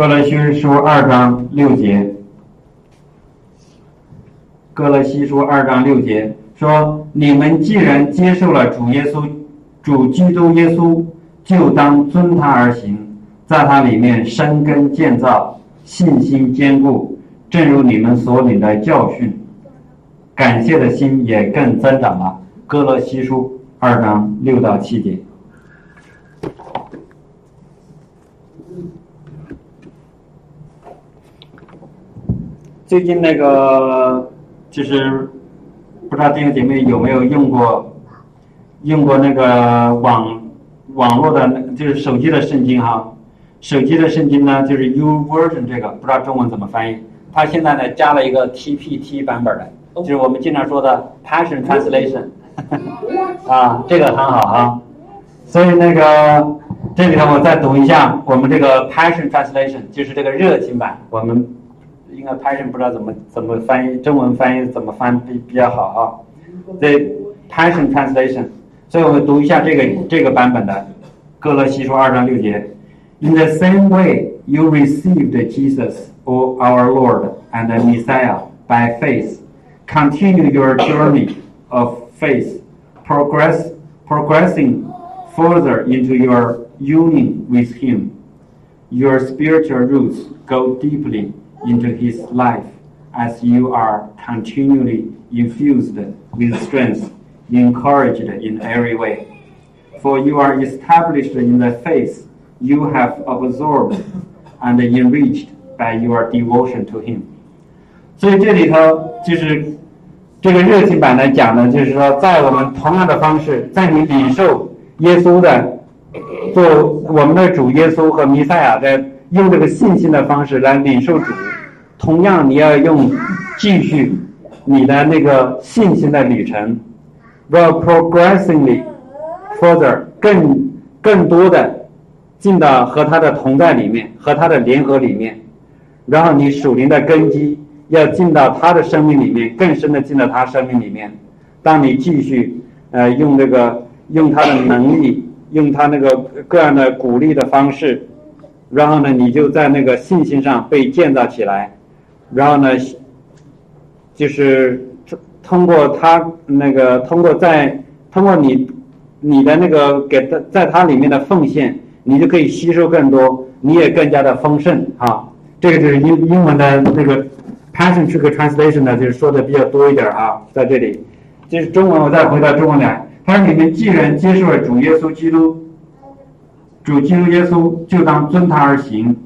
哥罗西书二章六节，哥罗西书二章六节说：“你们既然接受了主耶稣，主基督耶稣，就当遵他而行，在他里面生根建造，信心坚固，正如你们所领的教训，感谢的心也更增长了。”哥罗西书二章六到七节。最近那个就是不知道弟兄姐妹有没有用过用过那个网网络的，就是手机的圣经哈。手机的圣经呢，就是 U version 这个，不知道中文怎么翻译。它现在呢加了一个 TPT 版本的，就是我们经常说的 Passion Translation 啊，这个很好啊。所以那个这里头我再读一下我们这个 Passion Translation，就是这个热情版，我们。应该 passion 不知道怎么怎么翻译，中文翻译怎么翻比比较好啊？The passion translation，所以我们读一下这个这个版本的《哥罗西书》二章六节。In the same way you received Jesus, O our Lord and Messiah, by faith, continue your journey of faith, progress progressing further into your union with Him. Your spiritual roots go deeply into his life as you are continually infused with strength, encouraged in every way. For you are established in the faith you have absorbed and enriched by your devotion to him. 所以这里头就是这个热情版呢讲的，就是说，在我们同样的方式，在你领受耶稣的做我们的主耶稣和弥赛亚的 用这个信心的方式来领受主，同样你要用继续你的那个信心的旅程，will progressively further 更更多的进到和他的同在里面，和他的联合里面，然后你属灵的根基要进到他的生命里面，更深的进到他生命里面。当你继续呃用这个用他的能力，用他那个各样的鼓励的方式。然后呢，你就在那个信心上被建造起来，然后呢，就是通过他那个通过在通过你你的那个给他在他里面的奉献，你就可以吸收更多，你也更加的丰盛啊。这个就是英英文的那个 passion 这个 translation 呢，就是说的比较多一点啊，在这里，就是中文我再回到中文来，他说你们既然接受了主耶稣基督。主基督耶稣就当遵他而行。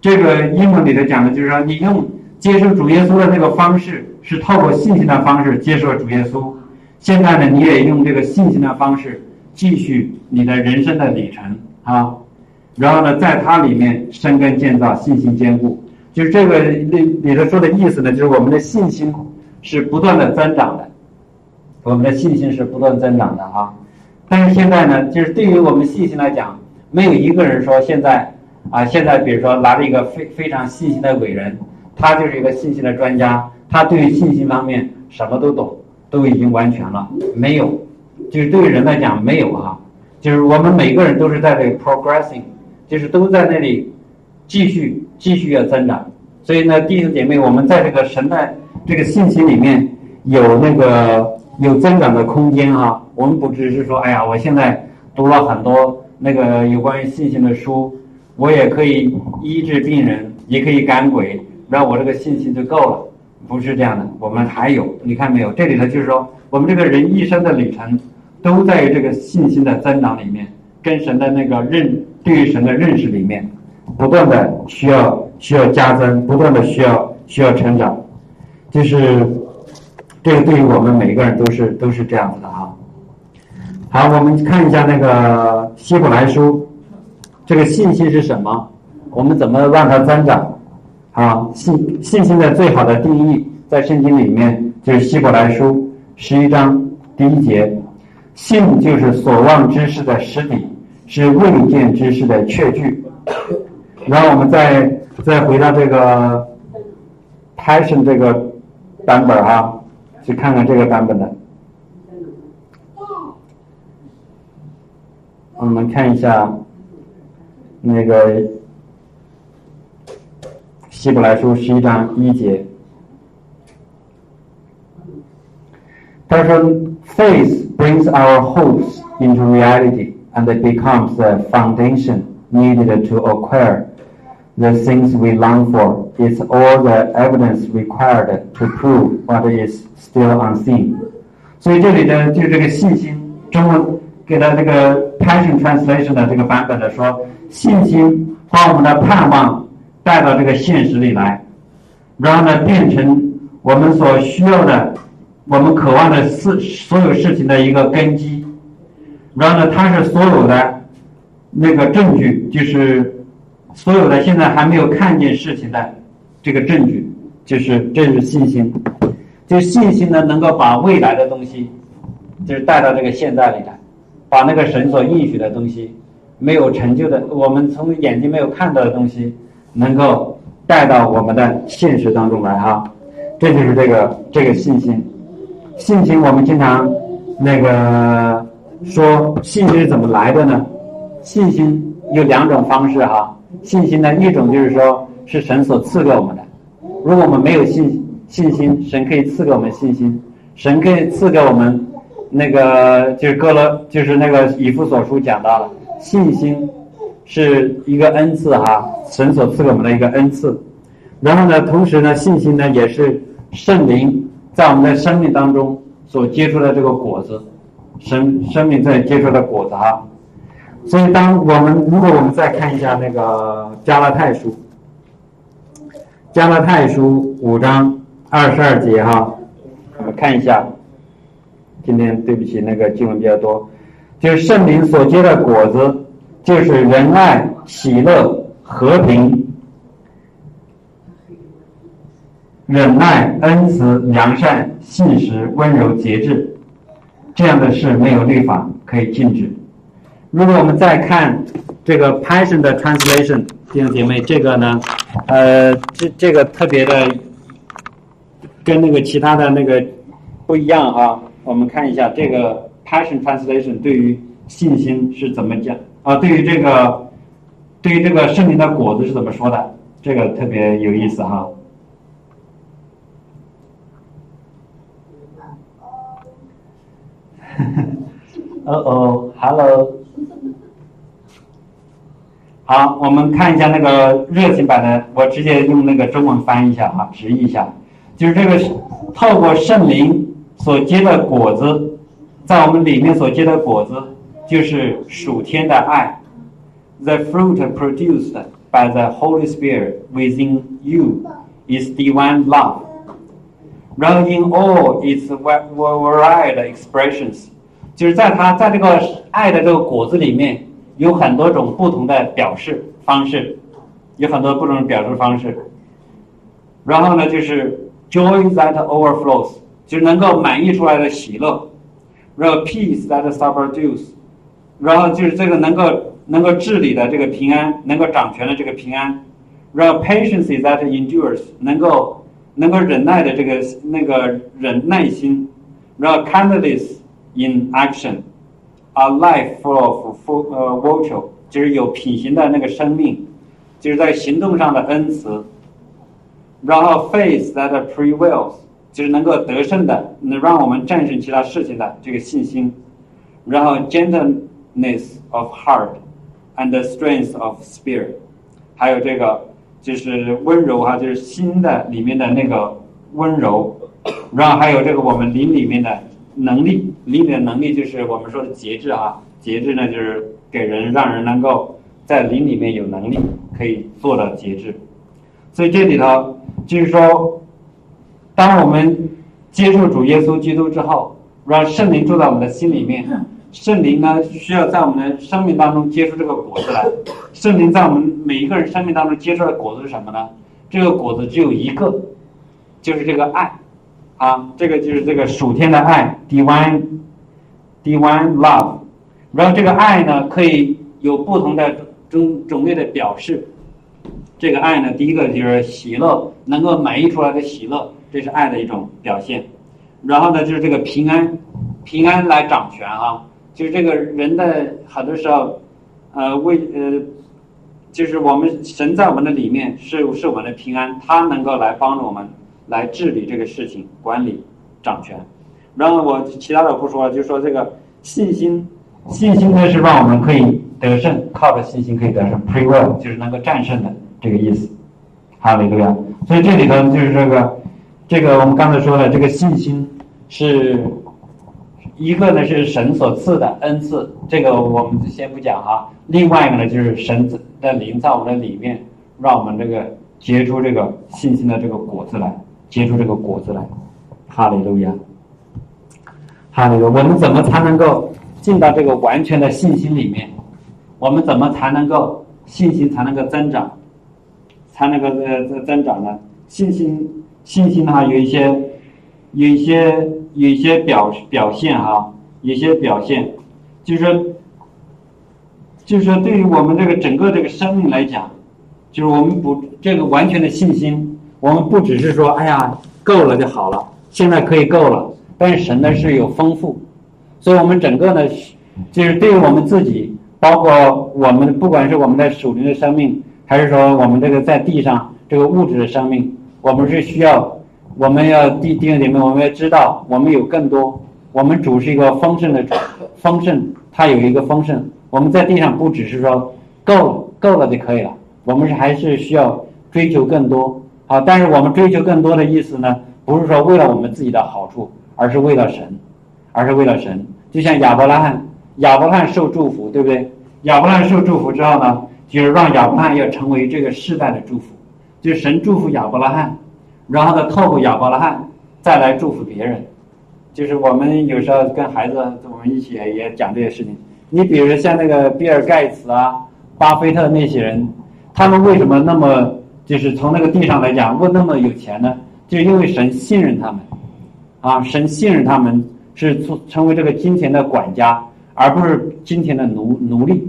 这个英文里头讲的就是说，你用接受主耶稣的那个方式，是透过信心的方式接受主耶稣。现在呢，你也用这个信心的方式继续你的人生的旅程啊。然后呢，在它里面生根建造，信心坚固。就是这个里里头说的意思呢，就是我们的信心是不断的增长的，我们的信心是不断增长的啊。但是现在呢，就是对于我们信心来讲，没有一个人说现在啊，现在比如说拿着一个非非常信心的伟人，他就是一个信心的专家，他对于信心方面什么都懂，都已经完全了。没有，就是对于人来讲没有啊，就是我们每个人都是在这个 progressing，就是都在那里继续继续要增长。所以呢，弟兄姐妹，我们在这个神的这个信心里面有那个。有增长的空间哈，我们不只是说，哎呀，我现在读了很多那个有关于信心的书，我也可以医治病人，也可以赶鬼，那我这个信心就够了，不是这样的。我们还有，你看没有？这里头就是说，我们这个人一生的旅程，都在于这个信心的增长里面，跟神的那个认，对于神的认识里面，不断的需要需要加增，不断的需要需要成长，就是。这个对于我们每个人都是都是这样子的哈。好，我们看一下那个希伯来书，这个信心是什么？我们怎么让它增长？啊，信信心的最好的定义，在圣经里面就是希伯来书十一章第一节，信就是所望之事的实底，是未见之事的确据。然后我们再再回到这个 passion 这个版本哈。去看看这个版本的，我们看一下那个 希伯来书十一章一节。他说：“Faith brings our hopes into reality, and it becomes the foundation needed to acquire the things we long for. It's all the evidence required to prove what is still unseen.” 所以这里的就这个信心，中文 给了这个 Passion Translation 的这个版本的说，信心把我们的盼望带到这个现实里来，然后呢，变成我们所需要的。我们渴望的事，所有事情的一个根基，然后呢，它是所有的那个证据，就是所有的现在还没有看见事情的这个证据，就是这是信心，就信心呢，能够把未来的东西，就是带到这个现在里来，把那个神所应许的东西，没有成就的，我们从眼睛没有看到的东西，能够带到我们的现实当中来哈，这就是这个这个信心。信心，我们经常那个说信心是怎么来的呢？信心有两种方式哈。信心呢，一种就是说是神所赐给我们的。如果我们没有信信心，神可以赐给我们信心，神可以赐给我们那个就是哥罗，就是那个以弗所书讲到了，信心是一个恩赐哈，神所赐给我们的一个恩赐。然后呢，同时呢，信心呢也是圣灵。在我们的生命当中所结出的这个果子，生生命在结出的果子哈。所以，当我们如果我们再看一下那个加拉太书，加拉太书五章二十二节哈，我们看一下。今天对不起，那个经文比较多，就是圣灵所结的果子，就是仁爱、喜乐、和平。忍耐、恩慈、良善、信实、温柔、节制，这样的事没有律法可以禁止。如果我们再看这个 Passion 的 translation，弟兄姐妹，这个呢，呃，这这个特别的跟那个其他的那个不一样啊。我们看一下这个 Passion translation 对于信心是怎么讲啊？对于这个对于这个圣灵的果子是怎么说的？这个特别有意思哈。哦哦，Hello，好，我们看一下那个热情版的，我直接用那个中文翻译一下哈，直译一下，就是这个透过圣灵所结的果子，在我们里面所结的果子，就是属天的爱，The fruit produced by the Holy Spirit within you is divine love. Running all its varied expressions，就是在它在这个爱的这个果子里面，有很多种不同的表示方式，有很多不同的表示方式。然后呢，就是 joy that overflows，就是能够满溢出来的喜乐。然后 peace that subdues，然后就是这个能够能够治理的这个平安，能够掌权的这个平安。然后 patience that endures，能够。能够忍耐的这个那个忍耐心，然后 kindness in action，a life full of full 呃 virtue，就是有品行的那个生命，就是在行动上的恩慈。然后 faith that prevails，就是能够得胜的，能让我们战胜其他事情的这个信心。然后 gentleness of heart and strength of spirit，还有这个。就是温柔哈，就是心的里面的那个温柔，然后还有这个我们灵里面的能力，灵里的能力就是我们说的节制啊，节制呢就是给人让人能够在灵里面有能力可以做到节制，所以这里头就是说，当我们接受主耶稣基督之后，让圣灵住在我们的心里面。圣灵呢，需要在我们的生命当中结出这个果子来。圣灵在我们每一个人生命当中结出的果子是什么呢？这个果子只有一个，就是这个爱，啊，这个就是这个属天的爱，divine divine love。然后这个爱呢，可以有不同的种种类的表示。这个爱呢，第一个就是喜乐，能够满溢出来的喜乐，这是爱的一种表现。然后呢，就是这个平安，平安来掌权啊。就是这个人的很多时候，呃，为呃，就是我们神在我们的里面是是我们的平安，他能够来帮助我们来治理这个事情，管理掌权。然后我其他的不说了，就说这个信心，信心呢是让我们可以得胜，靠着信心可以得胜，prevail 就是能够战胜的这个意思。哈利路亚。所以这里头就是这个，这个我们刚才说的这个信心是一个呢是神所赐的恩赐，这个我们先不讲哈。另外一个呢就是神的灵在我们的里面，让我们这个结出这个信心的这个果子来，结出这个果子来。哈利路亚。哈利路亚。我们怎么才能够进到这个完全的信心里面？我们怎么才能够信心才能够增长？才能够呃增增长呢？信心信心的话，有一些有一些有一些表表现哈，有些表现，就是说，就是说，对于我们这个整个这个生命来讲，就是我们不这个完全的信心，我们不只是说，哎呀，够了就好了，现在可以够了。但是神呢是有丰富，所以我们整个呢，就是对于我们自己，包括我们不管是我们的属灵的生命。还是说我们这个在地上这个物质的生命，我们是需要，我们要弟弟兄姐妹，我们要知道，我们有更多。我们主是一个丰盛的主，丰盛，它有一个丰盛。我们在地上不只是说够了，够了就可以了，我们是还是需要追求更多。好，但是我们追求更多的意思呢，不是说为了我们自己的好处，而是为了神，而是为了神。就像亚伯拉罕，亚伯拉罕受祝福，对不对？亚伯拉罕受祝福之后呢？就是让亚伯拉罕要成为这个世代的祝福，就是神祝福亚伯拉罕，然后呢，透过亚伯拉罕再来祝福别人。就是我们有时候跟孩子我们一起也讲这些事情。你比如像那个比尔盖茨啊、巴菲特那些人，他们为什么那么就是从那个地上来讲，为那么有钱呢？就因为神信任他们，啊，神信任他们是成为这个金钱的管家，而不是金钱的奴奴隶。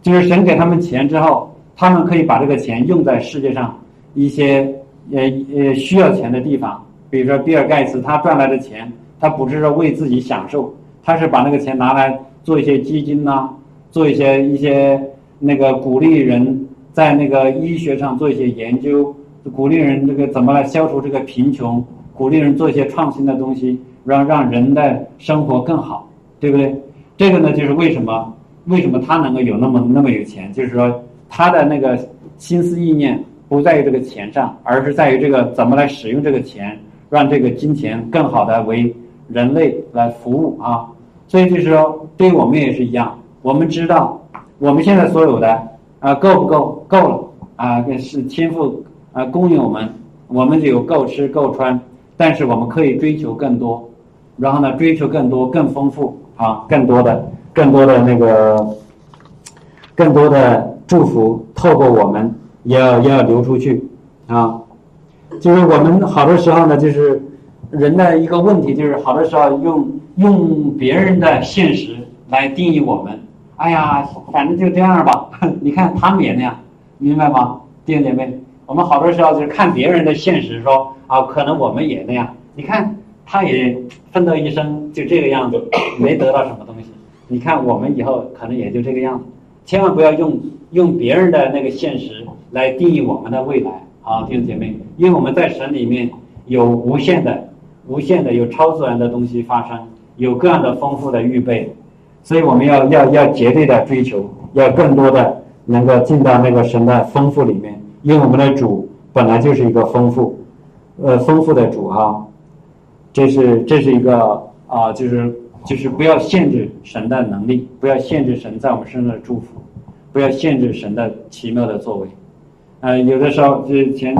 就是神给他们钱之后，他们可以把这个钱用在世界上一些呃呃需要钱的地方。比如说比尔盖茨，他赚来的钱，他不是说为自己享受，他是把那个钱拿来做一些基金呐，做一些一些那个鼓励人在那个医学上做一些研究，鼓励人这个怎么来消除这个贫穷，鼓励人做一些创新的东西，让让人的生活更好，对不对？这个呢，就是为什么？为什么他能够有那么那么有钱？就是说，他的那个心思意念不在于这个钱上，而是在于这个怎么来使用这个钱，让这个金钱更好的为人类来服务啊。所以就是说，对我们也是一样。我们知道，我们现在所有的啊够不够？够了啊，是天赋啊供应我们，我们就有够吃够穿。但是我们可以追求更多，然后呢，追求更多更丰富啊，更多的。更多的那个，更多的祝福透过我们，要也要流出去啊！就是我们好多时候呢，就是人的一个问题，就是好多时候用用别人的现实来定义我们。哎呀，反正就这样吧，你看他们也那样，明白吗，弟兄姐妹？我们好多时候就是看别人的现实，说啊，可能我们也那样。你看，他也奋斗一生就这个样子，没得到什么东西。你看，我们以后可能也就这个样子，千万不要用用别人的那个现实来定义我们的未来啊，弟兄姐妹，因为我们在神里面有无限的、无限的有超自然的东西发生，有各样的丰富的预备，所以我们要要要绝对的追求，要更多的能够进到那个神的丰富里面，因为我们的主本来就是一个丰富，呃，丰富的主哈，这是这是一个啊，就是。就是不要限制神的能力，不要限制神在我们身上的祝福，不要限制神的奇妙的作为。呃，有的时候就是前，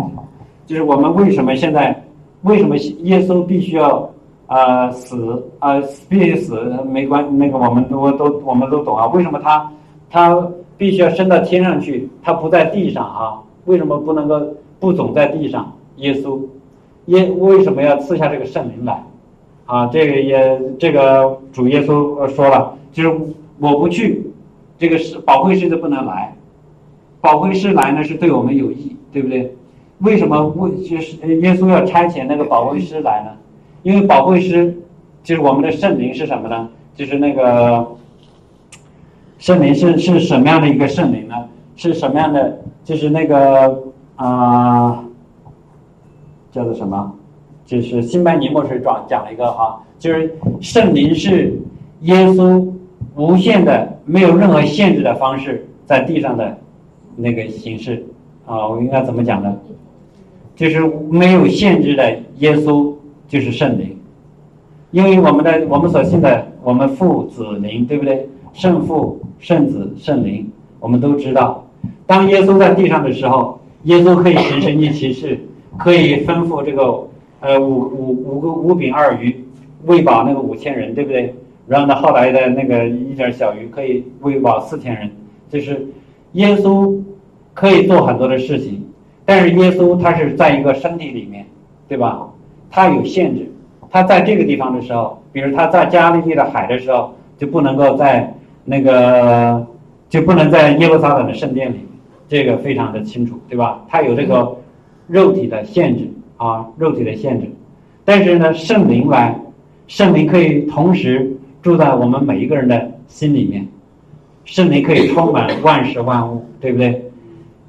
就是我们为什么现在为什么耶稣必须要啊死啊必须死没关那个我们都都我们都懂啊？为什么他他必须要升到天上去？他不在地上啊？为什么不能够不总在地上？耶稣耶为什么要赐下这个圣灵来？啊，这个也这个主耶稣说了，就是我不去，这个是保惠师就不能来，保惠师来呢是对我们有益，对不对？为什么为就是耶稣要差遣那个保惠师来呢？因为保惠师就是我们的圣灵是什么呢？就是那个圣灵是是什么样的一个圣灵呢？是什么样的？就是那个啊，叫做什么？就是新白尼莫水讲讲了一个哈，就是圣灵是耶稣无限的、没有任何限制的方式在地上的那个形式啊，我应该怎么讲呢？就是没有限制的耶稣就是圣灵，因为我们的我们所信的我们父子灵，对不对？圣父、圣子、圣灵，我们都知道，当耶稣在地上的时候，耶稣可以行神迹奇事，可以吩咐这个。呃，五五五个五饼二鱼喂饱那个五千人，对不对？然后呢，后来的那个一点小鱼可以喂饱四千人，就是耶稣可以做很多的事情，但是耶稣他是在一个身体里面，对吧？他有限制，他在这个地方的时候，比如他在加利利的海的时候，就不能够在那个就不能在耶路撒冷的圣殿里，这个非常的清楚，对吧？他有这个肉体的限制。啊，肉体的限制，但是呢，圣灵来，圣灵可以同时住在我们每一个人的心里面，圣灵可以充满万事万物，对不对？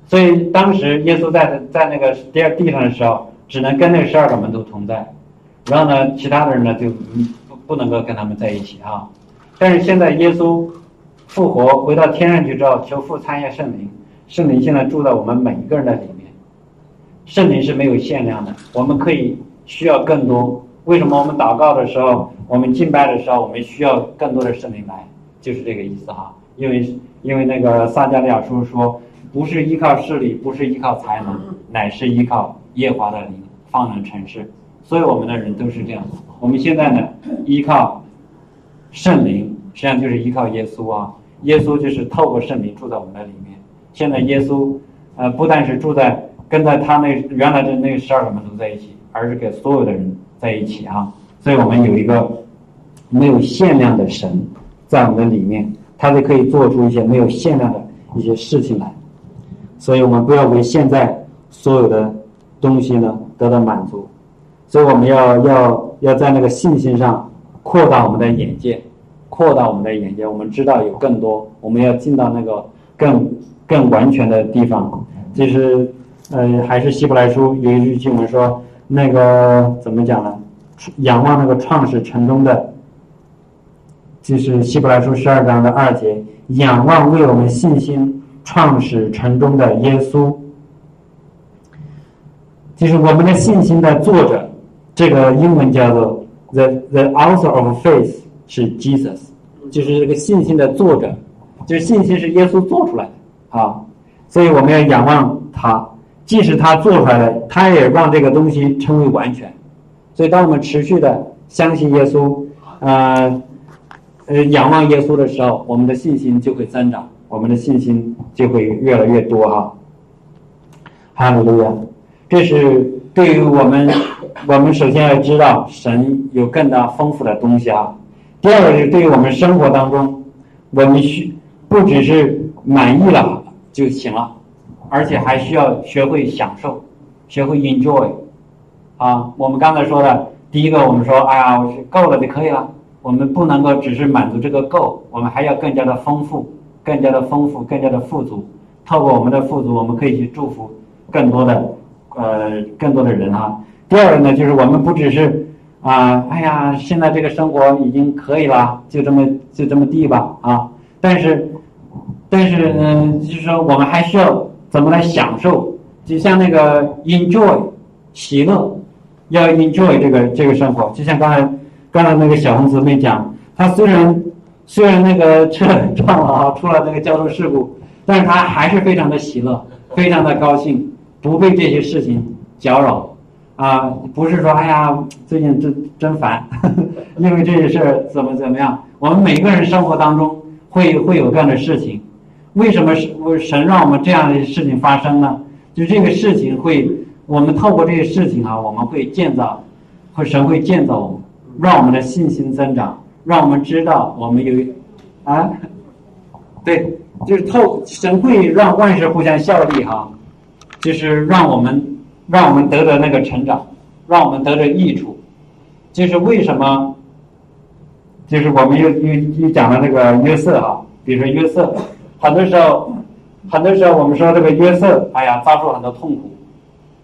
所以当时耶稣在在那个第二地上的时候，只能跟那十二个门徒同在，然后呢，其他的人呢就不不能够跟他们在一起啊。但是现在耶稣复活回到天上去之后，求父参与圣灵，圣灵现在住在我们每一个人的里面。圣灵是没有限量的，我们可以需要更多。为什么我们祷告的时候，我们敬拜的时候，我们需要更多的圣灵来？就是这个意思哈。因为因为那个撒迦利亚书说，不是依靠势力，不是依靠才能，乃是依靠耶华的灵，方能成事。所以我们的人都是这样。我们现在呢，依靠圣灵，实际上就是依靠耶稣啊。耶稣就是透过圣灵住在我们的里面。现在耶稣，呃，不但是住在。跟在他那原来的那十二个门徒在一起，而是跟所有的人在一起啊！所以我们有一个没有限量的神在我们的里面，他就可以做出一些没有限量的一些事情来。所以我们不要为现在所有的东西呢得到满足，所以我们要要要在那个信心上扩大我们的眼界，扩大我们的眼界。我们知道有更多，我们要进到那个更更完全的地方，就是。呃，还是希伯来书有一句经文说，那个怎么讲呢？仰望那个创始成终的，就是希伯来书十二章的二节，仰望为我们信心创始成终的耶稣，就是我们的信心的作者。这个英文叫做 the the author of faith 是 Jesus，就是这个信心的作者，就是信心是耶稣做出来的啊，所以我们要仰望他。即使他做出来了，他也让这个东西成为完全。所以，当我们持续的相信耶稣，呃，呃，仰望耶稣的时候，我们的信心就会增长，我们的信心就会越来越多哈。哈利路亚！这是对于我们，我们首先要知道神有更大丰富的东西啊。第二个是对于我们生活当中，我们需不只是满意了就行了。而且还需要学会享受，学会 enjoy，啊，我们刚才说的第一个，我们说，哎呀，我是够了就可以了。我们不能够只是满足这个够，我们还要更加的丰富，更加的丰富，更加的富足。透过我们的富足，我们可以去祝福更多的，呃，更多的人啊。第二个呢，就是我们不只是啊，哎呀，现在这个生活已经可以了，就这么就这么地吧啊。但是，但是嗯，就是说我们还需要。怎么来享受？就像那个 enjoy 喜乐，要 enjoy 这个这个生活。就像刚才刚才那个小红姊妹讲，她虽然虽然那个车撞了啊，出了那个交通事故，但是她还是非常的喜乐，非常的高兴，不被这些事情搅扰啊。不是说哎呀，最近真真烦，因为这些事儿怎么怎么样。我们每个人生活当中会会有这样的事情。为什么神神让我们这样的事情发生呢？就这个事情会，我们透过这些事情啊，我们会建造，会神会建造我们，让我们的信心增长，让我们知道我们有，啊，对，就是透神会让万事互相效力哈，就是让我们让我们得到那个成长，让我们得到益处，就是为什么？就是我们又又又讲了那个约瑟哈，比如说约瑟。很多时候，很多时候我们说这个约瑟，哎呀，遭受很多痛苦。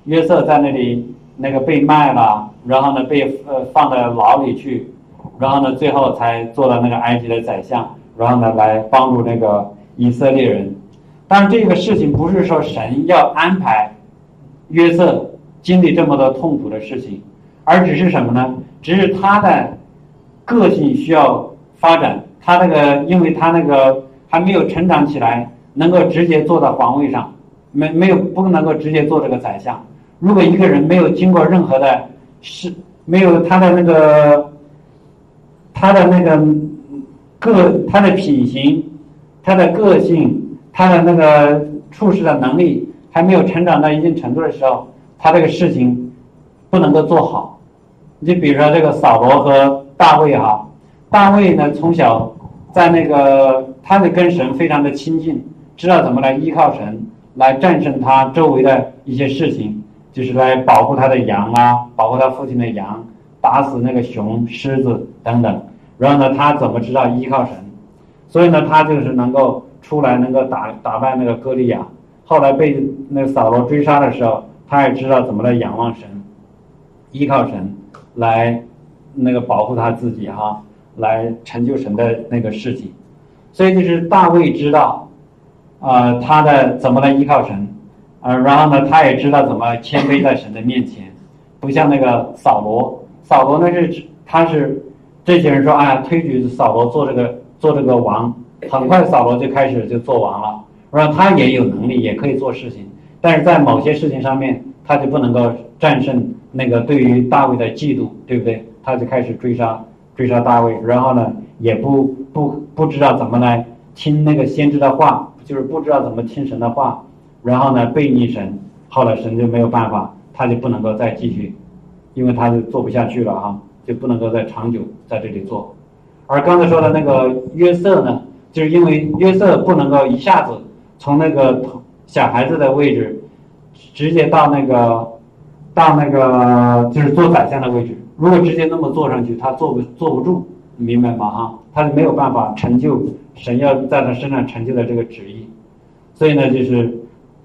约瑟在那里那个被卖了，然后呢被呃放在牢里去，然后呢最后才做了那个埃及的宰相，然后呢来帮助那个以色列人。但是这个事情不是说神要安排约瑟经历这么多痛苦的事情，而只是什么呢？只是他的个性需要发展，他那个因为他那个还没有成长起来，能够直接坐到皇位上，没没有不能够直接做这个宰相。如果一个人没有经过任何的是没有他的那个他的那个个他的品行，他的个性，他的那个处事的能力还没有成长到一定程度的时候，他这个事情不能够做好。你比如说这个扫罗和大卫哈，大卫呢从小在那个他的跟神非常的亲近，知道怎么来依靠神来战胜他周围的一些事情。就是来保护他的羊啊，保护他父亲的羊，打死那个熊、狮子等等。然后呢，他怎么知道依靠神？所以呢，他就是能够出来，能够打打败那个歌利亚。后来被那个扫罗追杀的时候，他也知道怎么来仰望神，依靠神来那个保护他自己哈，来成就神的那个事情。所以就是大卫知道，啊，他的怎么来依靠神。呃，然后呢，他也知道怎么谦卑在神的面前，不像那个扫罗，扫罗呢是他是这些人说，啊，推举扫罗做这个做这个王，很快扫罗就开始就做王了，然后他也有能力，也可以做事情，但是在某些事情上面，他就不能够战胜那个对于大卫的嫉妒，对不对？他就开始追杀追杀大卫，然后呢，也不不不知道怎么来听那个先知的话，就是不知道怎么听神的话。然后呢，背逆神，后来神就没有办法，他就不能够再继续，因为他就做不下去了哈，就不能够再长久在这里做。而刚才说的那个约瑟呢，就是因为约瑟不能够一下子从那个小孩子的位置，直接到那个到那个就是做宰相的位置。如果直接那么坐上去，他坐不坐不住，明白吗？哈，他是没有办法成就神要在他身上成就的这个旨意。所以呢，就是。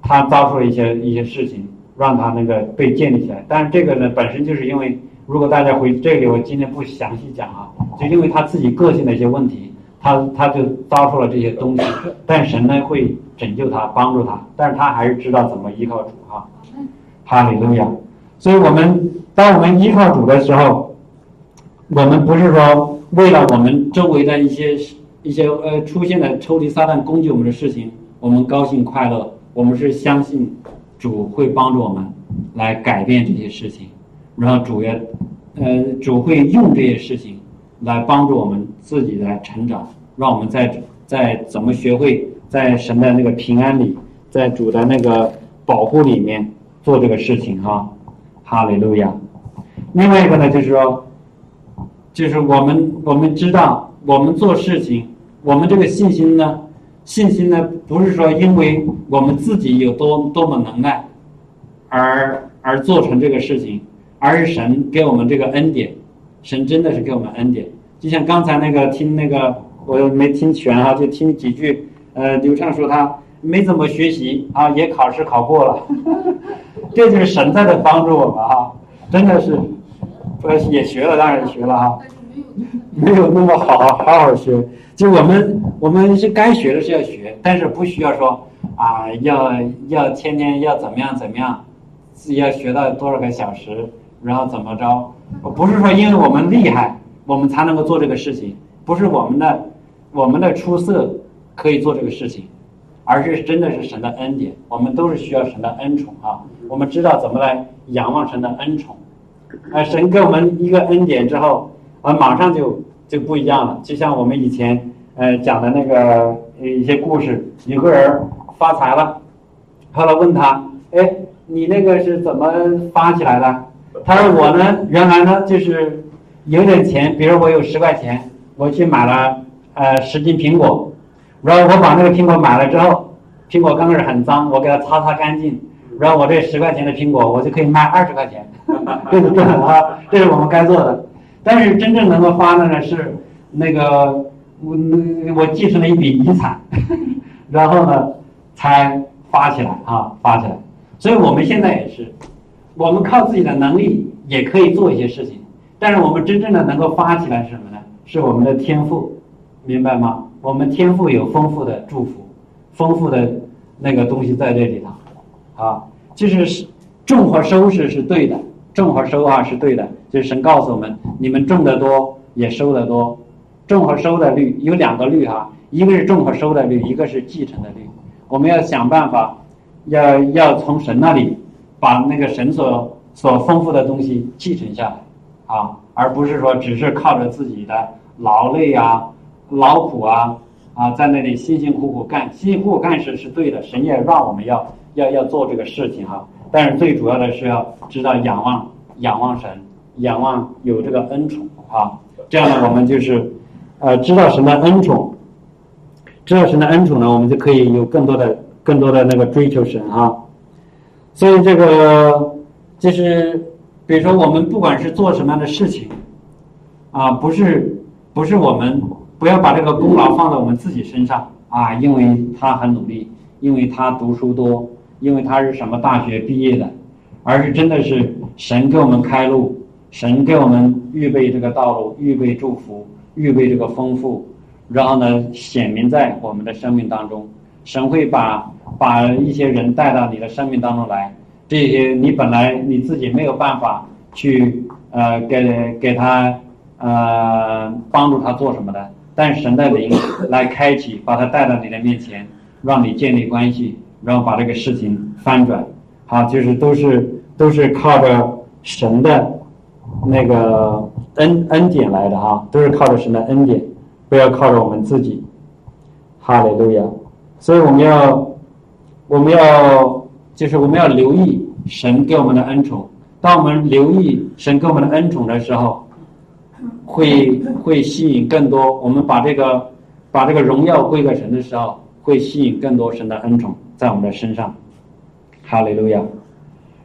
他遭受了一些一些事情，让他那个被建立起来。但是这个呢，本身就是因为，如果大家回这里，我今天不详细讲啊，就因为他自己个性的一些问题，他他就遭受了这些东西。但神呢会拯救他，帮助他，但是他还是知道怎么依靠主啊。哈利路亚。所以我们当我们依靠主的时候，我们不是说为了我们周围的一些一些呃出现的抽离撒旦攻击我们的事情，我们高兴快乐。我们是相信主会帮助我们来改变这些事情，然后主也呃主会用这些事情来帮助我们自己来成长，让我们在在怎么学会在神的那个平安里，在主的那个保护里面做这个事情哈，哈利路亚。另外一个呢，就是说，就是我们我们知道我们做事情，我们这个信心呢。信心呢，不是说因为我们自己有多多么能耐，而而做成这个事情，而是神给我们这个恩典，神真的是给我们恩典。就像刚才那个听那个，我没听全哈，就听几句。呃，刘畅说他没怎么学习啊，也考试考过了，这就是神在的帮助我们哈，真的是，呃，也学了，当然学了哈，没有那么好好好学。就我们，我们是该学的是要学，但是不需要说啊，要要天天要怎么样怎么样，自己要学到多少个小时，然后怎么着？不是说因为我们厉害，我们才能够做这个事情，不是我们的我们的出色可以做这个事情，而是真的是神的恩典，我们都是需要神的恩宠啊！我们知道怎么来仰望神的恩宠，啊，神给我们一个恩典之后，啊，马上就。就不一样了，就像我们以前呃讲的那个一些故事，有个人发财了，后来问他，哎，你那个是怎么发起来的？他说我呢，原来呢就是有点钱，比如我有十块钱，我去买了呃十斤苹果，然后我把那个苹果买了之后，苹果刚开始很脏，我给它擦擦干净，然后我这十块钱的苹果我就可以卖二十块钱，对不对啊？这是我们该做的。但是真正能够发的呢是那个我我继承了一笔遗产，然后呢才发起来啊，发起来。所以我们现在也是，我们靠自己的能力也可以做一些事情，但是我们真正的能够发起来是什么呢？是我们的天赋，明白吗？我们天赋有丰富的祝福，丰富的那个东西在这里头，啊，就是种和收拾是对的，种和收啊是对的，就是神告诉我们，你们种的多也收的多，种和收的率有两个率哈，一个是种和收的率，一个是继承的率，我们要想办法，要要从神那里把那个神所所丰富的东西继承下来，啊，而不是说只是靠着自己的劳累啊。劳苦啊啊，在那里辛辛苦苦干，辛辛苦苦干是是对的，神也让我们要要要做这个事情哈。但是最主要的是要知道仰望仰望神，仰望有这个恩宠啊。这样呢，我们就是呃知道神的恩宠，知道神的恩宠呢，我们就可以有更多的更多的那个追求神啊。所以这个就是比如说我们不管是做什么样的事情啊，不是不是我们。不要把这个功劳放在我们自己身上啊，因为他很努力，因为他读书多，因为他是什么大学毕业的，而是真的是神给我们开路，神给我们预备这个道路，预备祝福，预备这个丰富，然后呢显明在我们的生命当中，神会把把一些人带到你的生命当中来，这些你本来你自己没有办法去呃给给他呃帮助他做什么的。但神的灵来开启，把他带到你的面前，让你建立关系，然后把这个事情翻转。好，就是都是都是靠着神的那个恩恩典来的哈，都是靠着神的恩典，不要靠着我们自己。哈利路亚！所以我们要我们要就是我们要留意神给我们的恩宠。当我们留意神给我们的恩宠的时候。会会吸引更多，我们把这个把这个荣耀归给神的时候，会吸引更多神的恩宠在我们的身上。哈利路亚。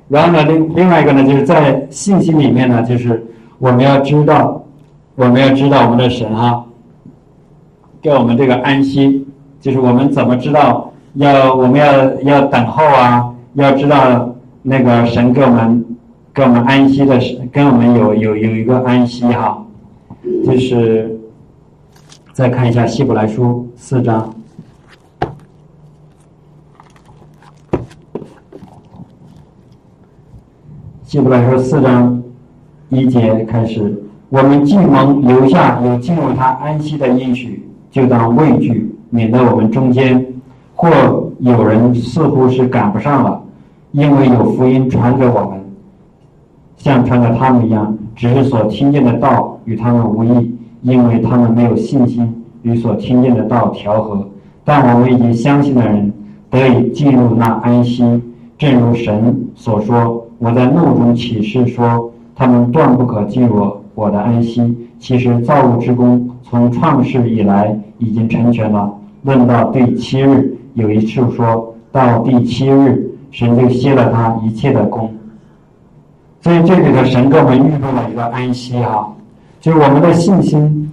然后呢，另另外一个呢，就是在信心里面呢，就是我们要知道，我们要知道我们的神哈，给我们这个安息，就是我们怎么知道要我们要要等候啊，要知道那个神给我们给我们安息的，跟我们有有有一个安息哈。就是再看一下《希伯来书》四章，《希伯来书》四章一节开始：我们既蒙留下有进入他安息的应许，就当畏惧，免得我们中间或有人似乎是赶不上了，因为有福音传给我们，像传给他们一样。只是所听见的道与他们无异，因为他们没有信心与所听见的道调和。但我们已经相信的人得以进入那安息，正如神所说：“我在怒中起誓说，他们断不可进我我的安息。”其实造物之功从创世以来已经成全了。论到第七日，有一处说到第七日，神就歇了他一切的功。所以这里的神给我们预备了一个安息哈，就是我们的信心，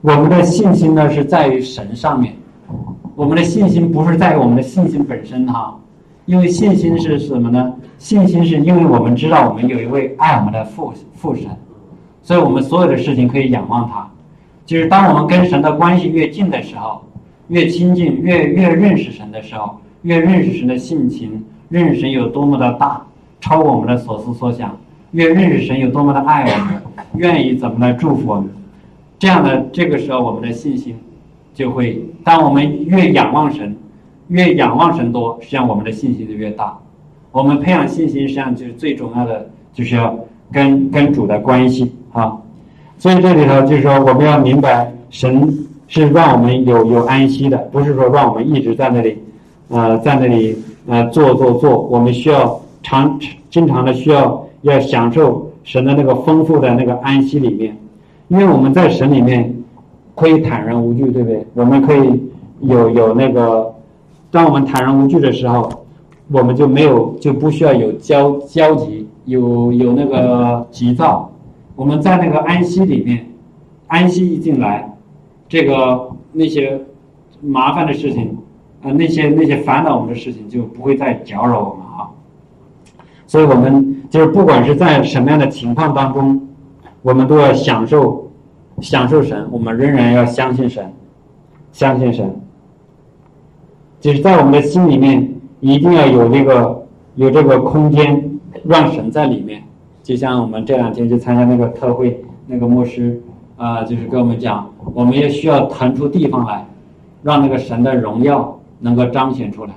我们的信心呢是在于神上面，我们的信心不是在于我们的信心本身哈，因为信心是什么呢？信心是因为我们知道我们有一位爱我们的父父神，所以我们所有的事情可以仰望他。就是当我们跟神的关系越近的时候，越亲近，越越认识神的时候，越认识神的性情，认识神有多么的大。超我们的所思所想，越认识神有多么的爱我们，愿意怎么来祝福我们，这样的这个时候我们的信心就会，当我们越仰望神，越仰望神多，实际上我们的信心就越大。我们培养信心，实际上就是最重要的，就是要跟跟主的关系啊。所以这里头就是说，我们要明白，神是让我们有有安息的，不是说让我们一直在那里，呃，在那里呃做做做，我们需要。常经常的需要要享受神的那个丰富的那个安息里面，因为我们在神里面可以坦然无惧，对不对？我们可以有有那个，当我们坦然无惧的时候，我们就没有就不需要有焦焦急，有有那个急躁。我们在那个安息里面，安息一进来，这个那些麻烦的事情呃那些那些烦恼我们的事情就不会再搅扰我们啊。所以我们就是不管是在什么样的情况当中，我们都要享受享受神，我们仍然要相信神，相信神。就是在我们的心里面一定要有这个有这个空间，让神在里面。就像我们这两天去参加那个特会，那个牧师啊，就是跟我们讲，我们也需要腾出地方来，让那个神的荣耀能够彰显出来。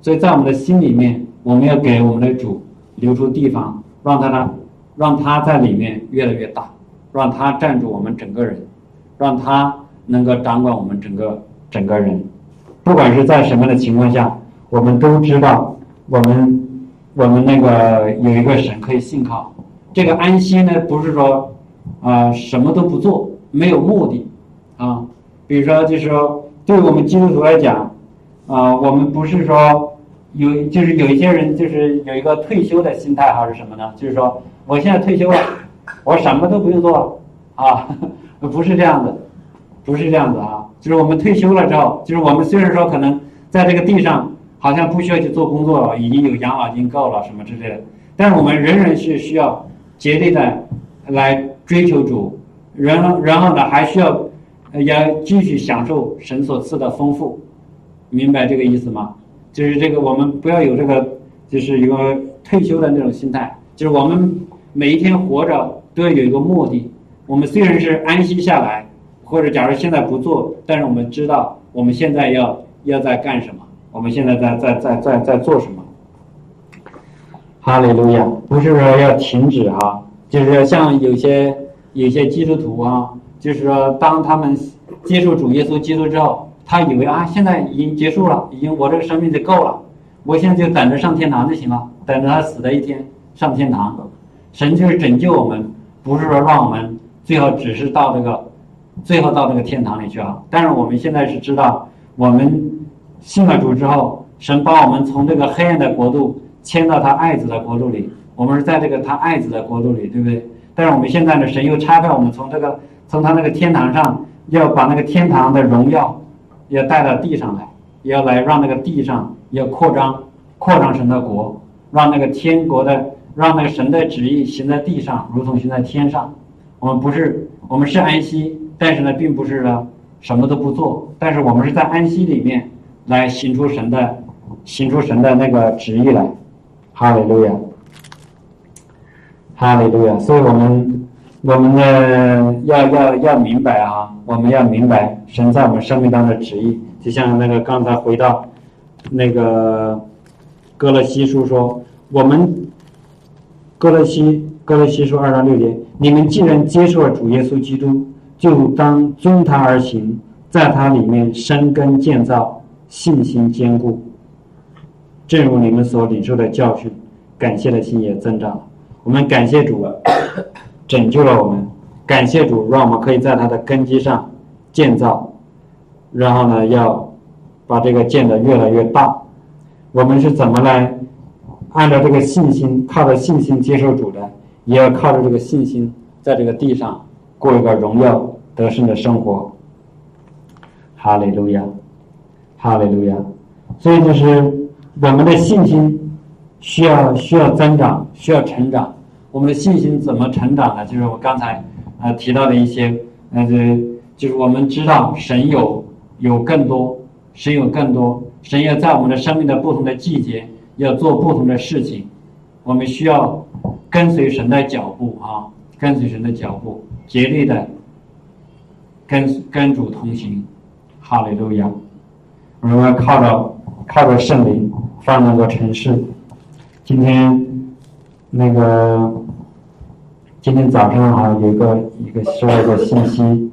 所以在我们的心里面，我们要给我们的主留出地方，让他呢，让他在里面越来越大，让他占住我们整个人，让他能够掌管我们整个整个人。不管是在什么样的情况下，我们都知道，我们我们那个有一个神可以信靠。这个安息呢，不是说啊什么都不做，没有目的啊。比如说，就是说，对我们基督徒来讲，啊，我们不是说有，就是有一些人就是有一个退休的心态，还是什么呢？就是说，我现在退休了，我什么都不用做了啊，不是这样的，不是这样子啊。就是我们退休了之后，就是我们虽然说可能在这个地上好像不需要去做工作了，已经有养老金够了什么之类的，但是我们仍然是需要竭力的来追求主，然后然后呢还需要要继续享受神所赐的丰富，明白这个意思吗？就是这个我们不要有这个就是一个退休的那种心态，就是我们每一天活着都要有一个目的。我们虽然是安息下来。或者，假如现在不做，但是我们知道我们现在要要在干什么，我们现在在在在在在做什么。哈利路亚，不是说要停止哈，就是像有些有些基督徒啊，就是说当他们接受主耶稣基督之后，他以为啊，现在已经结束了，已经我这个生命就够了，我现在就等着上天堂就行了，等着他死的一天上天堂。神就是拯救我们，不是说让我们最后只是到这个。最后到那个天堂里去啊！但是我们现在是知道，我们信了主之后，神把我们从这个黑暗的国度迁到他爱子的国度里。我们是在这个他爱子的国度里，对不对？但是我们现在呢，神又拆开我们从这个从他那个天堂上，要把那个天堂的荣耀要带到地上来，要来让那个地上要扩张扩张神的国，让那个天国的让那个神的旨意行在地上，如同行在天上。我们不是，我们是安息。但是呢，并不是呢，什么都不做。但是我们是在安息里面来行出神的，行出神的那个旨意来。哈利路亚，哈利路亚。所以我们，我们呢，要要要明白啊，我们要明白神在我们生命当中的旨意。就像那个刚才回到那个哥勒西书说，我们哥勒西哥勒西书二章六节，你们既然接受了主耶稣基督。就当遵他而行，在他里面生根建造，信心坚固。正如你们所领受的教训，感谢的心也增长了。我们感谢主了，拯救了我们。感谢主，让我们可以在他的根基上建造，然后呢，要把这个建得越来越大。我们是怎么来按照这个信心，靠着信心接受主的，也要靠着这个信心，在这个地上。过一个荣耀得胜的生活，哈利路亚，哈利路亚。所以就是我们的信心需要需要增长，需要成长。我们的信心怎么成长呢？就是我刚才呃提到的一些，呃，就是我们知道神有有更多，神有更多，神要在我们的生命的不同的季节要做不同的事情，我们需要跟随神的脚步啊，跟随神的脚步。竭力的跟跟主同行，哈利路亚！我们靠着靠着圣灵放那个城市。今天那个今天早上啊，有一个一个收到一个信息，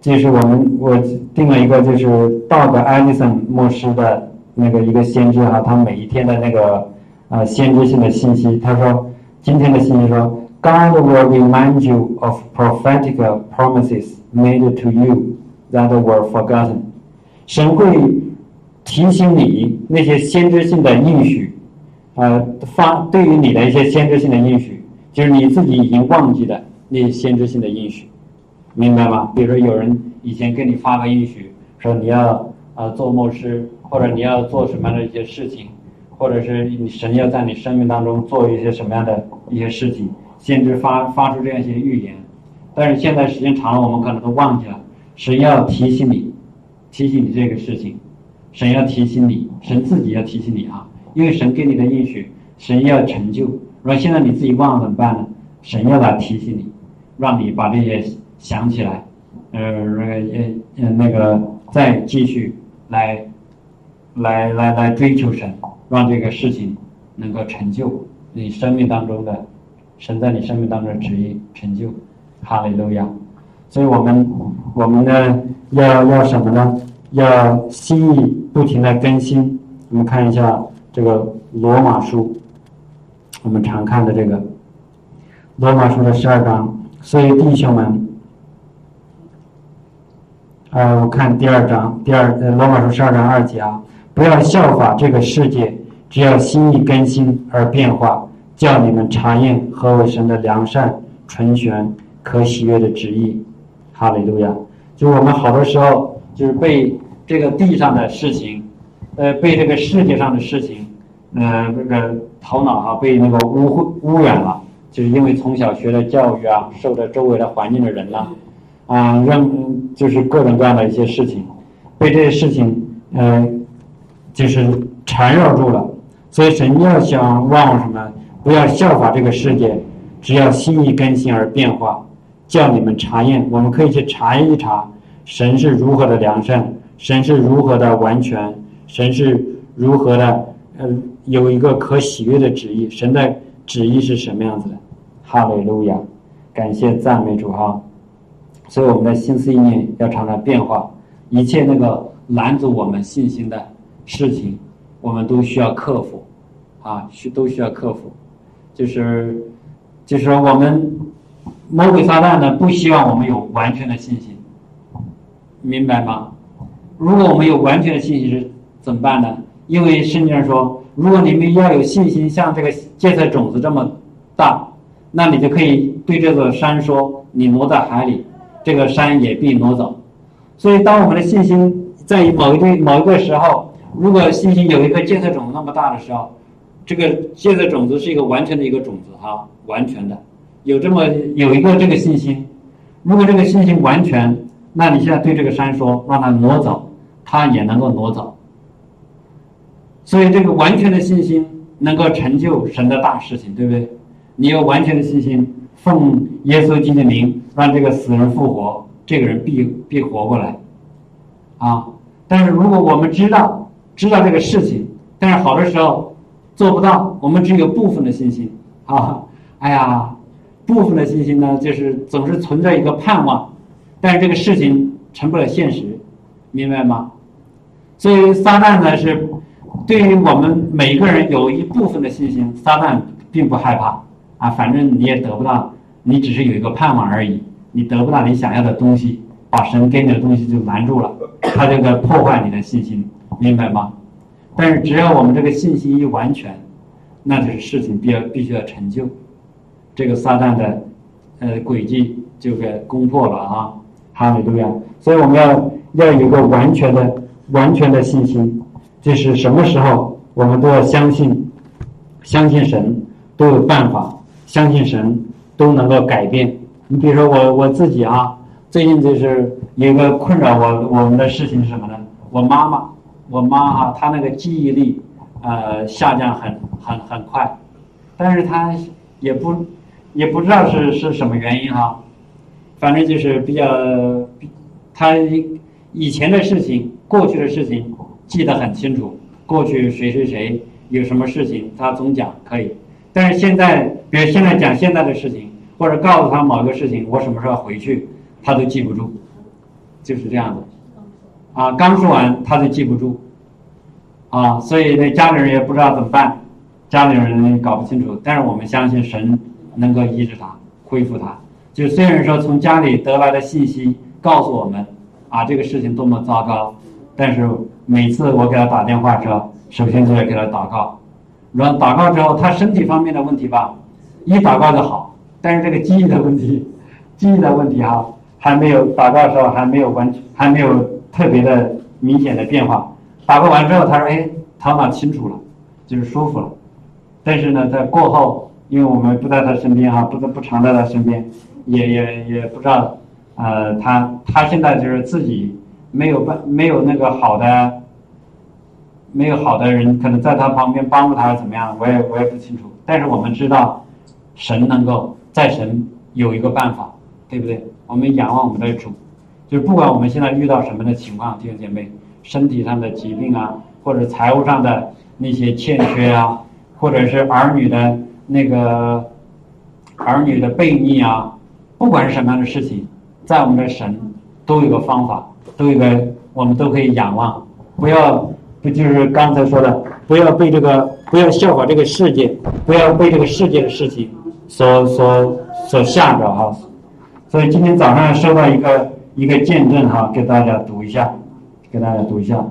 就是我们我定了一个就是道格艾利森牧师的。那个一个先知哈，他每一天的那个呃先知性的信息，他说今天的信息说，God will remind you of prophetic promises made to you that were forgotten。神会提醒你那些先知性的应许，呃发对于你的一些先知性的应许，就是你自己已经忘记的，那些先知性的应许，明白吗？比如说有人以前跟你发个应许，说你要啊做牧师，或者你要做什么样的一些事情，或者是你神要在你生命当中做一些什么样的一些事情，先知发发出这样一些预言。但是现在时间长了，我们可能都忘记了，神要提醒你，提醒你这个事情，神要提醒你，神自己要提醒你啊，因为神给你的应许，神要成就。如果现在你自己忘了怎么办呢？神要来提醒你，让你把这些想起来，呃，呃呃那个再继续来，来来来追求神，让这个事情能够成就你生命当中的神在你生命当中的旨意成就，哈利路亚。所以我们我们呢要要什么呢？要心意不停的更新。我们看一下这个罗马书。我们常看的这个罗马书的十二章，所以弟兄们，啊，我看第二章，第二呃罗马书十二章二节啊，不要效法这个世界，只要心意更新而变化，叫你们查验何为神的良善、纯全、可喜悦的旨意。哈利路亚！就我们好多时候就是被这个地上的事情，呃，被这个世界上的事情。呃，这个头脑啊被那个污污染了，就是因为从小学的教育啊，受的周围的环境的人呐，啊，让就是各种各样的一些事情，被这些事情呃，就是缠绕住了。所以神要想望什么？不要效法这个世界，只要心意更新而变化，叫你们查验。我们可以去查一查，神是如何的良善，神是如何的完全，神是如何的呃。有一个可喜悦的旨意，神的旨意是什么样子的？哈利路亚，感谢赞美主哈！所以我们的心思意念要常常变化，一切那个拦阻我们信心的事情，我们都需要克服啊，需都需要克服。就是就是我们魔鬼撒旦呢，不希望我们有完全的信心，明白吗？如果我们有完全的信心是怎么办呢？因为圣经上说。如果你们要有信心，像这个芥菜种子这么大，那你就可以对这座山说：“你挪在海里，这个山也必挪走。”所以，当我们的信心在某一对某一个时候，如果信心有一颗芥菜种子那么大的时候，这个芥菜种子是一个完全的一个种子哈，完全的有这么有一个这个信心。如果这个信心完全，那你现在对这个山说，让它挪走，它也能够挪走。所以，这个完全的信心能够成就神的大事情，对不对？你有完全的信心，奉耶稣基督的名，让这个死人复活，这个人必必活过来，啊！但是如果我们知道知道这个事情，但是好多时候做不到，我们只有部分的信心啊！哎呀，部分的信心呢，就是总是存在一个盼望，但是这个事情成不了现实，明白吗？所以撒旦呢是。对于我们每个人有一部分的信心，撒旦并不害怕啊，反正你也得不到，你只是有一个盼望而已，你得不到你想要的东西，把神给你的东西就拦住了，他这个破坏你的信心，明白吗？但是只要我们这个信心一完全，那就是事情必要必须要成就，这个撒旦的呃轨迹就给攻破了啊，哈利路亚！所以我们要要有个完全的完全的信心。就是什么时候，我们都要相信，相信神都有办法，相信神都能够改变。你比如说我我自己啊，最近就是有一个困扰我我们的事情是什么呢？我妈妈，我妈哈，她那个记忆力呃下降很很很快，但是她也不也不知道是是什么原因哈，反正就是比较，她以前的事情，过去的事情。记得很清楚，过去谁谁谁有什么事情，他总讲可以。但是现在，比如现在讲现在的事情，或者告诉他某个事情，我什么时候回去，他都记不住，就是这样的。啊，刚说完他就记不住，啊，所以那家里人也不知道怎么办，家里人搞不清楚。但是我们相信神能够医治他，恢复他。就虽然说从家里得来的信息告诉我们，啊，这个事情多么糟糕，但是。每次我给他打电话之后，首先就要给他祷告。然后祷告之后，他身体方面的问题吧，一祷告就好。但是这个记忆的问题记忆的问题哈，还没有祷告的时候还没有完全还没有特别的明显的变化。打过完之后，他说：“哎，头脑清楚了，就是舒服了。”但是呢，在过后，因为我们不在他身边哈，不不常在他身边，也也也不知道，呃，他他现在就是自己没有办没有那个好的，没有好的人可能在他旁边帮助他怎么样，我也我也不清楚。但是我们知道，神能够在神有一个办法。对不对？我们仰望我们的主，就是不管我们现在遇到什么的情况，弟兄姐妹，身体上的疾病啊，或者财务上的那些欠缺啊，或者是儿女的那个儿女的悖逆啊，不管是什么样的事情，在我们的神都有个方法，都有个我们都可以仰望，不要不就是刚才说的，不要被这个不要效法这个世界，不要被这个世界的事情所所所吓着哈。所以今天早上收到一个一个见证哈，给大家读一下，给大家读一下。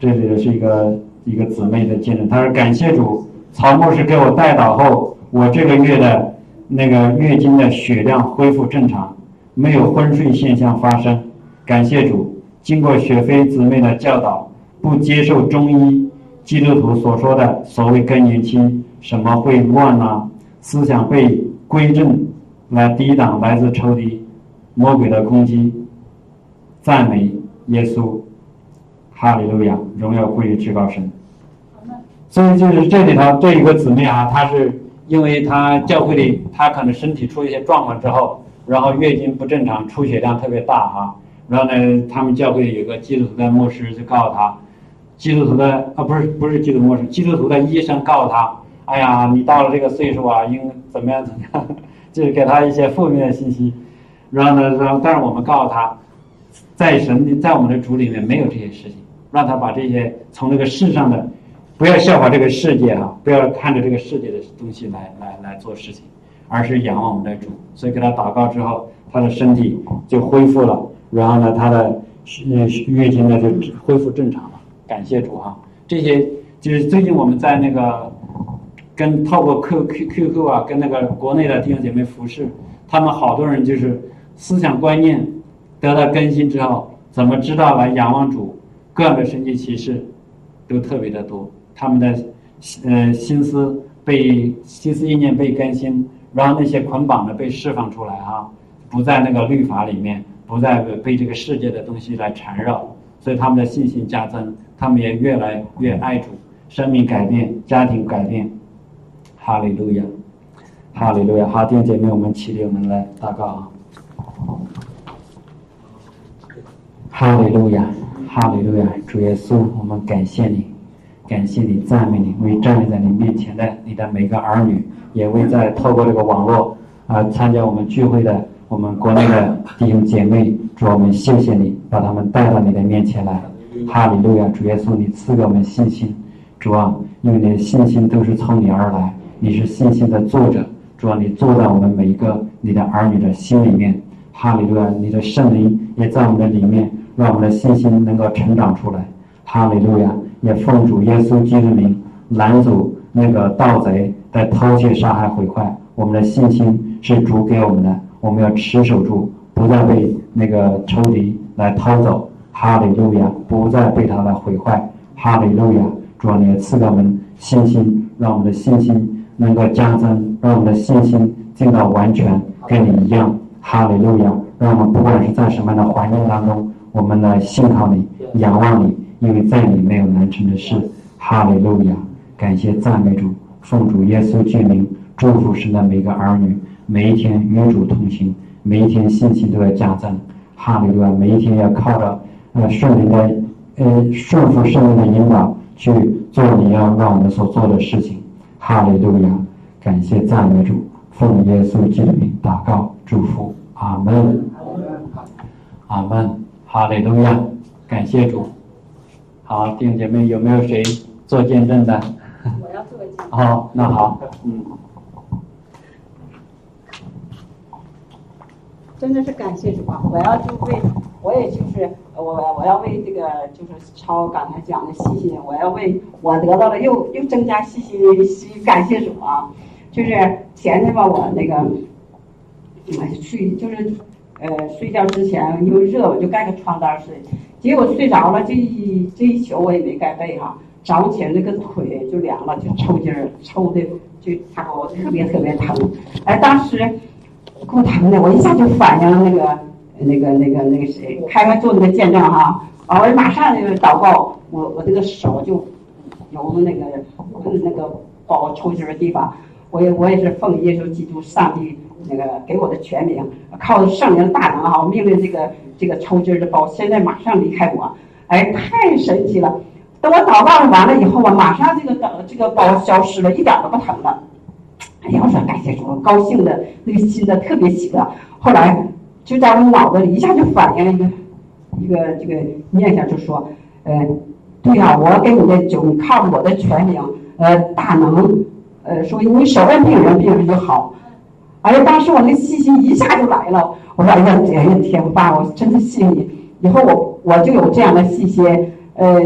这里是一个一个姊妹的见证，她说：“感谢主，曹牧师给我带导后，我这个月的那个月经的血量恢复正常，没有昏睡现象发生。感谢主，经过雪飞姊妹的教导，不接受中医基督徒所说的所谓更年期什么会乱啊，思想被归正。”来抵挡来自仇敌、魔鬼的攻击，赞美耶稣，哈利路亚，荣耀归于至高神。所以就是这里头这一个姊妹啊，她是因为她教会里她可能身体出一些状况之后，然后月经不正常，出血量特别大啊，然后呢，他们教会有个基督徒的牧师就告诉她，基督徒的啊不是不是基督牧师，基督徒的医生告诉她，哎呀，你到了这个岁数啊，应怎么样怎么样。就是给他一些负面的信息，然后呢，然后但是我们告诉他，在神在我们的主里面没有这些事情，让他把这些从这个世上的，不要效法这个世界啊，不要看着这个世界的东西来来来做事情，而是仰望我们的主。所以给他祷告之后，他的身体就恢复了，然后呢，他的嗯月经呢就恢复正常了。感谢主啊，这些就是最近我们在那个。跟透过 Q Q Q Q 啊，跟那个国内的弟兄姐妹服侍，他们好多人就是思想观念得到更新之后，怎么知道来仰望主，各样的神奇奇事都特别的多。他们的呃心思被心思意念被更新，然后那些捆绑的被释放出来哈，不在那个律法里面，不再被这个世界的东西来缠绕，所以他们的信心加增，他们也越来越爱主，生命改变，家庭改变。哈利路亚，哈利路亚，好，弟兄姐妹，我们起立，我们来祷告啊！哈利路亚，哈利路亚，主耶稣，我们感谢你，感谢你，赞美你，为站立在你面前的你的每个儿女，也为在透过这个网络啊参加我们聚会的我们国内的弟兄姐妹，主我们谢谢你，把他们带到你的面前来。哈利路亚，主耶稣，你赐给我们信心，主啊，因为你的信心都是从你而来。你是信心的作者，主啊，你坐在我们每一个你的儿女的心里面，哈利路亚！你的圣灵也在我们的里面，让我们的信心能够成长出来，哈利路亚！也奉主耶稣基督名拦阻那个盗贼在偷窃、杀害、毁坏我们的信心是主给我们的，我们要持守住，不再被那个仇敌来偷走，哈利路亚！不再被他来毁坏，哈利路亚！主啊，你也赐给我们信心，让我们的信心。能够加增，让我们的信心进到完全跟你一样，哈利路亚！让我们不管是在什么样的环境当中，我们来信靠你，仰望你，因为在你没有难成的事，哈利路亚！感谢赞美主，奉主耶稣之名，祝福神的每个儿女，每一天与主同行，每一天信心都要加增，哈利路亚！每一天要靠着呃圣灵的呃顺服圣灵的引导去做你要让我们所做的事情。哈利路亚，感谢赞美主，奉耶稣基督名祷告祝福，阿门，阿门，哈利路亚，感谢主。好，弟兄姐妹，有没有谁做见证的？我要做见证。好，那好，嗯。真的是感谢主啊！我要就为，我也就是我我要为这个就是超刚才讲的信心，我要为我得到了又又增加信心，感谢主啊！就是前天吧，我那个哎去就是呃睡觉之前因为热我就盖个床单睡，结果睡着了这一这一宿我也没盖被哈，早上起来那个腿就凉了，就抽筋儿，抽的就他给我特别特别疼，哎当时给我疼的我一下就反应了那个那个那个那个谁开开做那个见证哈，啊我马上就祷告，我我这个手就由那个那个包抽筋的地方。我也我也是奉耶稣基督上帝那个给我的全名，靠圣灵大能哈，命令这个这个抽筋的包现在马上离开我，哎，太神奇了！等我祷告完了以后啊，马上这个等这个包消失了，一点都不疼了。哎呀，我说感谢主，高兴的那个心的特别喜乐。后来就在我脑子里一下就反应了一个一个这个念想，就说，嗯，对呀，我给你的酒，你靠我的全名，呃，大能。呃，说你手按病人，病人就好。哎呀，当时我那信心一下就来了。我说，哎呀，哎呀，天父爸，我真的信你。以后我我就有这样的信心。呃，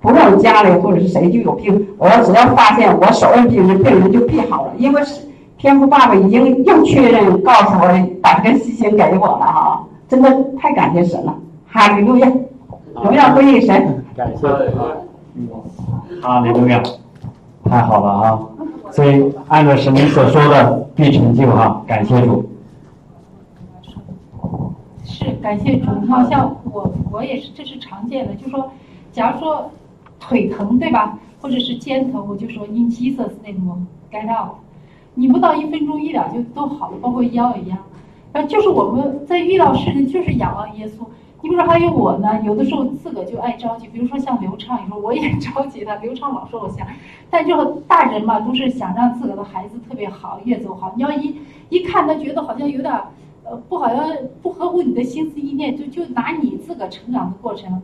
不论家里或者是谁就有病，我要只要发现我手摁病人，病人就必好了。因为是天父爸爸已经又确认告诉我，把这个信心给我了哈。真的太感谢神了，哈利路亚，荣耀归于神。感谢啊，哈利路亚，太好了啊。所以按照神所说的必成就哈，感谢主。是感谢主，你看像我我也是，这是常见的，就说，假如说腿疼对吧，或者是肩疼，我就说 in Jesus name get out，你不到一分钟一点就都好了，包括腰一样。然后就是我们在遇到事情就是仰望耶稣。你比如说还有我呢，有的时候自个就爱着急，比如说像刘畅，你说我也着急他，刘畅老说我想，但就大人嘛，都是想让自个的孩子特别好，越走好。你要一一看他觉得好像有点，呃，不好像不合乎你的心思意念，就就拿你自个成长的过程，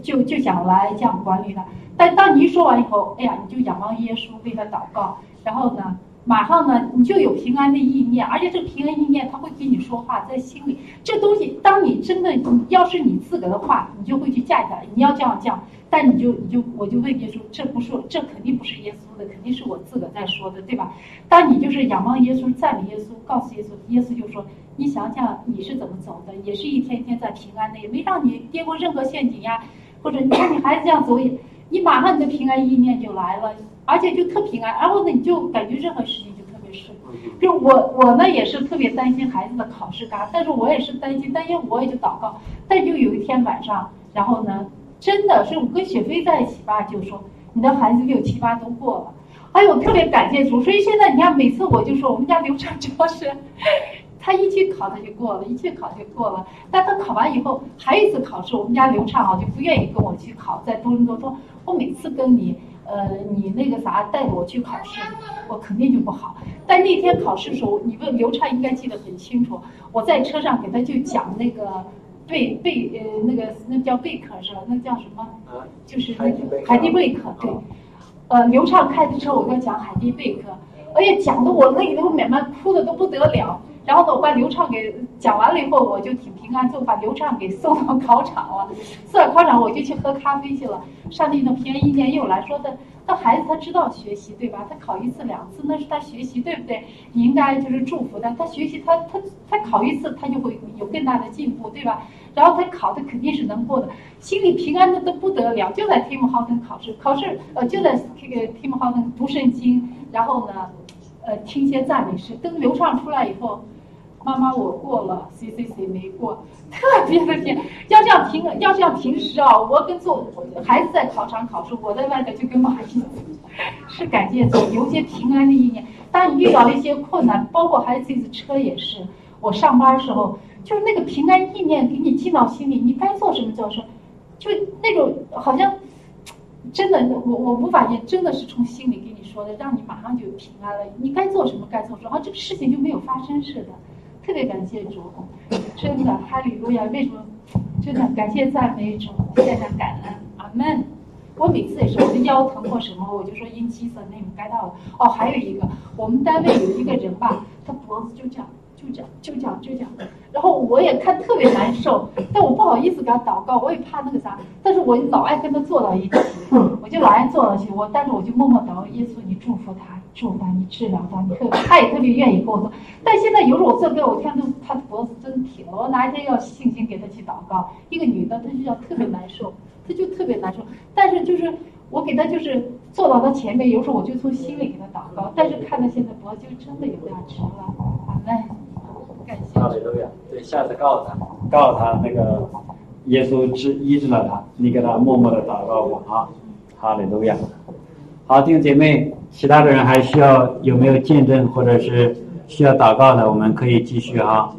就就想来这样管理他。但当你一说完以后，哎呀，你就仰望耶稣为他祷告，然后呢？马上呢，你就有平安的意念，而且这个平安意念他会跟你说话，在心里。这东西，当你真的，要是你自个的话，你就会去架起来。你要这样讲，但你就你就我就问耶稣，这不是这肯定不是耶稣的，肯定是我自个在说的，对吧？当你就是仰望耶稣，赞美耶稣，告诉耶稣，耶稣就说，你想想你是怎么走的，也是一天一天在平安的，也没让你跌过任何陷阱呀，或者你看你孩子这样走也，你马上你的平安意念就来了。而且就特平安，然后呢，你就感觉任何事情就特别顺。就我我呢也是特别担心孩子的考试嘎，但是我也是担心，担心我也就祷告。但就有一天晚上，然后呢，真的是我跟雪飞在一起吧，就说你的孩子六七八都过了，哎呦，特别感谢主。所以现在你看，每次我就说我们家刘畅主要是，他一去考他就过了，一去考就过了。但他考完以后还有一次考试，我们家刘畅啊就不愿意跟我去考，在多伦多说，我每次跟你。呃，你那个啥带着我去考试，我肯定就不好。但那天考试的时候，你问刘畅应该记得很清楚。我在车上给他就讲那个贝贝呃那个那叫贝壳是吧？那叫什么？就是那个海蒂贝壳。对。呃，刘畅开的车，我跟他讲海蒂贝壳，哎呀，讲的我泪都满满，哭的都不得了。然后呢，我把刘畅给讲完了以后，我就挺平安，就把刘畅给送到考场了。送到考场，我就去喝咖啡去了。上帝呢，平安一年又来说的，那孩子他知道学习对吧？他考一次两次那是他学习对不对？你应该就是祝福他，他学习他他他考一次他就会有更大的进步对吧？然后他考的肯定是能过的，心里平安的都不得了。就在 Tim Horton 考试，考试呃就在这个 Tim Horton 读圣经，然后呢，呃听一些赞美诗。等流畅出来以后。妈妈，我过了，C C C 没过，特别的甜。要像平，要像平时啊，我跟做孩子在考场考试，我在外头就跟蚂蚁，是感谢主，有些平安的一年。当你遇到一些困难，包括孩子这次车也是，我上班时候，就是那个平安意念给你进到心里，你该做什么就说，就那种好像真的，我我无法言，真的是从心里给你说的，让你马上就平安了。你该做什么该做什么，这个事情就没有发生似的。特别感谢主，真的哈利路亚！为什么？真的感谢赞美主，现在感恩阿门。我每次也是，我的腰疼或什么，我就说因七色那种该到了。哦，还有一个，我们单位有一个人吧，他脖子就这样，就就这样就这样就这样，然后我也看特别难受，但我不好意思给他祷告，我也怕那个啥，但是我老爱跟他坐到一起，我就老爱坐到一起，我但是我就默默祷告，耶稣你祝福他，祝福他，你治疗他，你特他也特别愿意跟我说，但现在有时候我坐给我看都他的脖子真挺了，我哪一天要信心给他去祷告，一个女的她就要特别难受，她就特别难受，但是就是我给她就是坐到她前面，有时候我就从心里给她祷告，但是看她现在脖子就真的有点直了，好嘞，哈利路亚！对，下次告诉他，告诉他那个耶稣治医治了他，你给他默默的祷告过啊，哈利路亚！好，弟兄姐妹，其他的人还需要有没有见证或者是需要祷告的，我们可以继续哈。